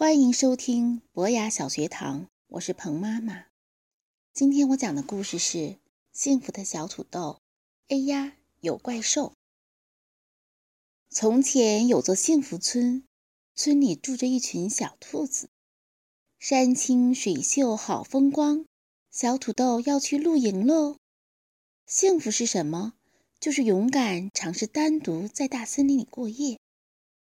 欢迎收听博雅小学堂，我是彭妈妈。今天我讲的故事是《幸福的小土豆》。哎呀，有怪兽！从前有座幸福村，村里住着一群小兔子。山清水秀，好风光，小土豆要去露营喽。幸福是什么？就是勇敢尝试单独在大森林里过夜。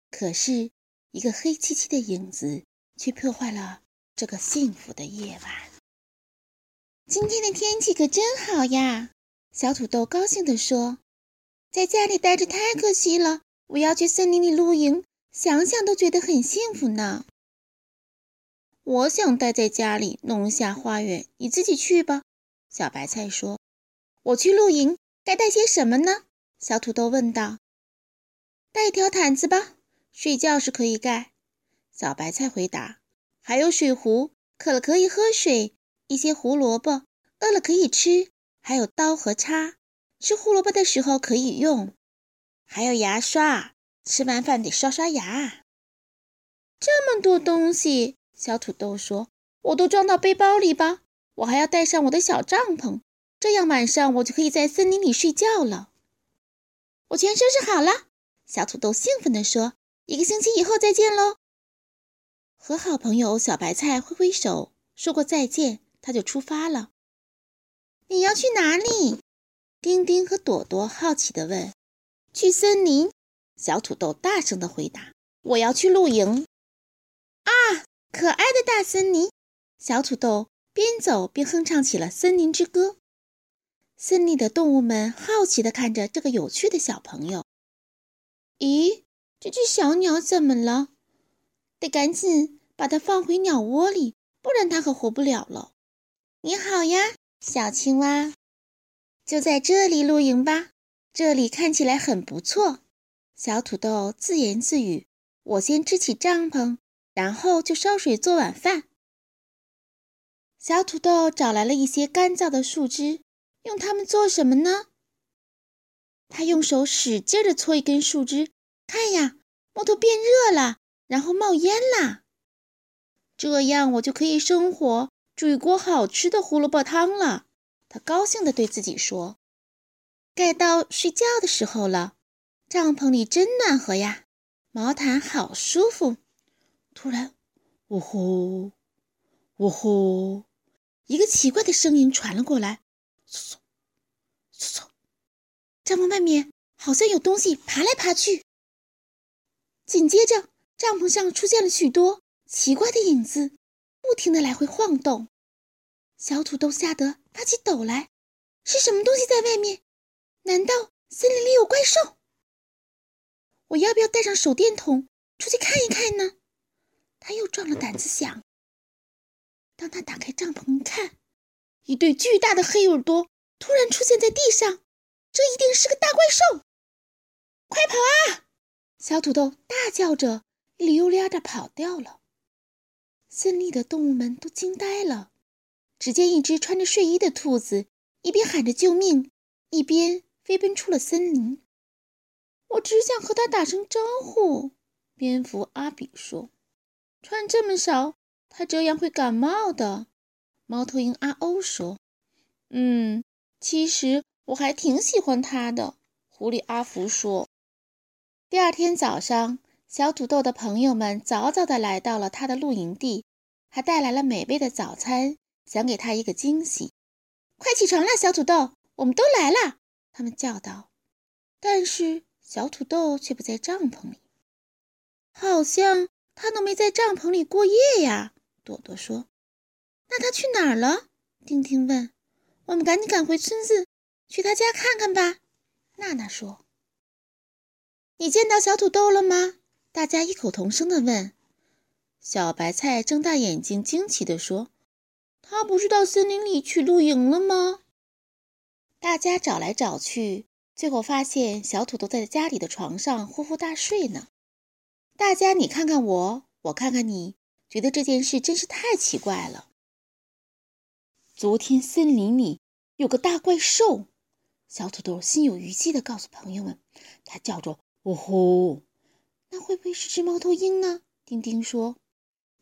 可是。一个黑漆漆的影子，却破坏了这个幸福的夜晚。今天的天气可真好呀！小土豆高兴地说：“在家里待着太可惜了，我要去森林里露营，想想都觉得很幸福呢。”我想待在家里弄一下花园，你自己去吧。”小白菜说。“我去露营，该带些什么呢？”小土豆问道。“带一条毯子吧。”睡觉是可以盖，小白菜回答。还有水壶，渴了可以喝水；一些胡萝卜，饿了可以吃；还有刀和叉，吃胡萝卜的时候可以用；还有牙刷，吃完饭得刷刷牙。这么多东西，小土豆说：“我都装到背包里吧。我还要带上我的小帐篷，这样晚上我就可以在森林里睡觉了。”我全收拾好了，小土豆兴奋地说。一个星期以后再见喽！和好朋友小白菜挥挥手，说过再见，他就出发了。你要去哪里？丁丁和朵朵好奇地问。去森林。小土豆大声地回答。我要去露营。啊，可爱的大森林！小土豆边走边哼唱起了森林之歌。森林的动物们好奇地看着这个有趣的小朋友。咦？这只小鸟怎么了？得赶紧把它放回鸟窝里，不然它可活不了了。你好呀，小青蛙，就在这里露营吧。这里看起来很不错。小土豆自言自语：“我先支起帐篷，然后就烧水做晚饭。”小土豆找来了一些干燥的树枝，用它们做什么呢？他用手使劲地搓一根树枝。看呀，木头变热了，然后冒烟啦。这样我就可以生火，煮一锅好吃的胡萝卜汤了。他高兴地对自己说：“该到睡觉的时候了，帐篷里真暖和呀，毛毯好舒服。”突然，呜呼，呜呼，一个奇怪的声音传了过来：“嗖嗖，嗖嗖，帐篷外面好像有东西爬来爬去。”紧接着，帐篷上出现了许多奇怪的影子，不停地来回晃动。小土豆吓得发起抖来：“是什么东西在外面？难道森林里有怪兽？我要不要带上手电筒出去看一看呢？”他又壮了胆子想。当他打开帐篷一看，一对巨大的黑耳朵突然出现在地上，这一定是个大怪兽！快跑啊！小土豆大叫着，溜溜的跑掉了。森林的动物们都惊呆了。只见一只穿着睡衣的兔子，一边喊着救命，一边飞奔出了森林。我只想和它打声招呼。蝙蝠阿比说：“穿这么少，它这样会感冒的。”猫头鹰阿欧说：“嗯，其实我还挺喜欢它的。”狐狸阿福说。第二天早上，小土豆的朋友们早早的来到了他的露营地，还带来了美味的早餐，想给他一个惊喜。快起床了，小土豆，我们都来了！他们叫道。但是小土豆却不在帐篷里，好像他都没在帐篷里过夜呀。朵朵说：“那他去哪儿了？”丁丁问。“我们赶紧赶回村子，去他家看看吧。”娜娜说。你见到小土豆了吗？大家异口同声地问。小白菜睁大眼睛，惊奇地说：“他不是到森林里去露营了吗？”大家找来找去，最后发现小土豆在家里的床上呼呼大睡呢。大家你看看我，我看看你，觉得这件事真是太奇怪了。昨天森林里有个大怪兽，小土豆心有余悸地告诉朋友们，它叫做。呜呼，那会不会是只猫头鹰呢？丁丁说：“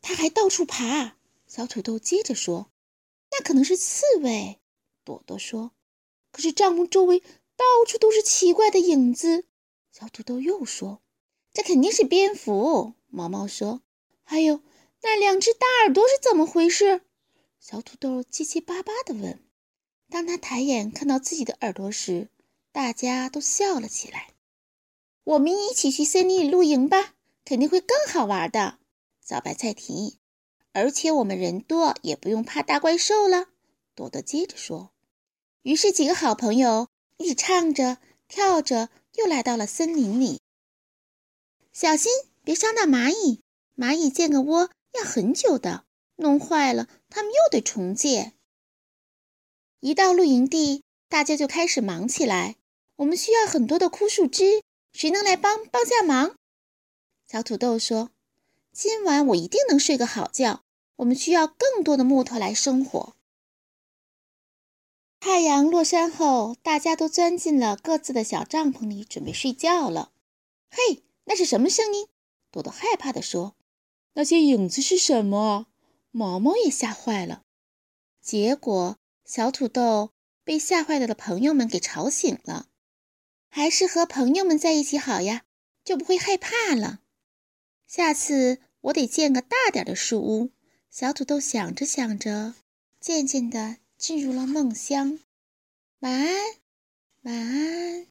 它还到处爬。小土豆接着说：“那可能是刺猬。”朵朵说：“可是帐篷周围到处都是奇怪的影子。”小土豆又说：“这肯定是蝙蝠。”毛毛说：“还有那两只大耳朵是怎么回事？”小土豆结结巴巴地问。当他抬眼看到自己的耳朵时，大家都笑了起来。我们一起去森林里露营吧，肯定会更好玩的。小白菜提议。而且我们人多，也不用怕大怪兽了。朵朵接着说。于是几个好朋友一起唱着、跳着，又来到了森林里。小心别伤到蚂蚁，蚂蚁建个窝要很久的，弄坏了它们又得重建。一到露营地，大家就开始忙起来。我们需要很多的枯树枝，谁能来帮帮下忙？小土豆说：“今晚我一定能睡个好觉。”我们需要更多的木头来生火。太阳落山后，大家都钻进了各自的小帐篷里，准备睡觉了。嘿，那是什么声音？朵朵害怕地说：“那些影子是什么？”毛毛也吓坏了。结果，小土豆被吓坏了的朋友们给吵醒了。还是和朋友们在一起好呀，就不会害怕了。下次我得建个大点的树屋。小土豆想着想着，渐渐的进入了梦乡。晚安，晚安。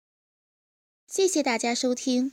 谢谢大家收听。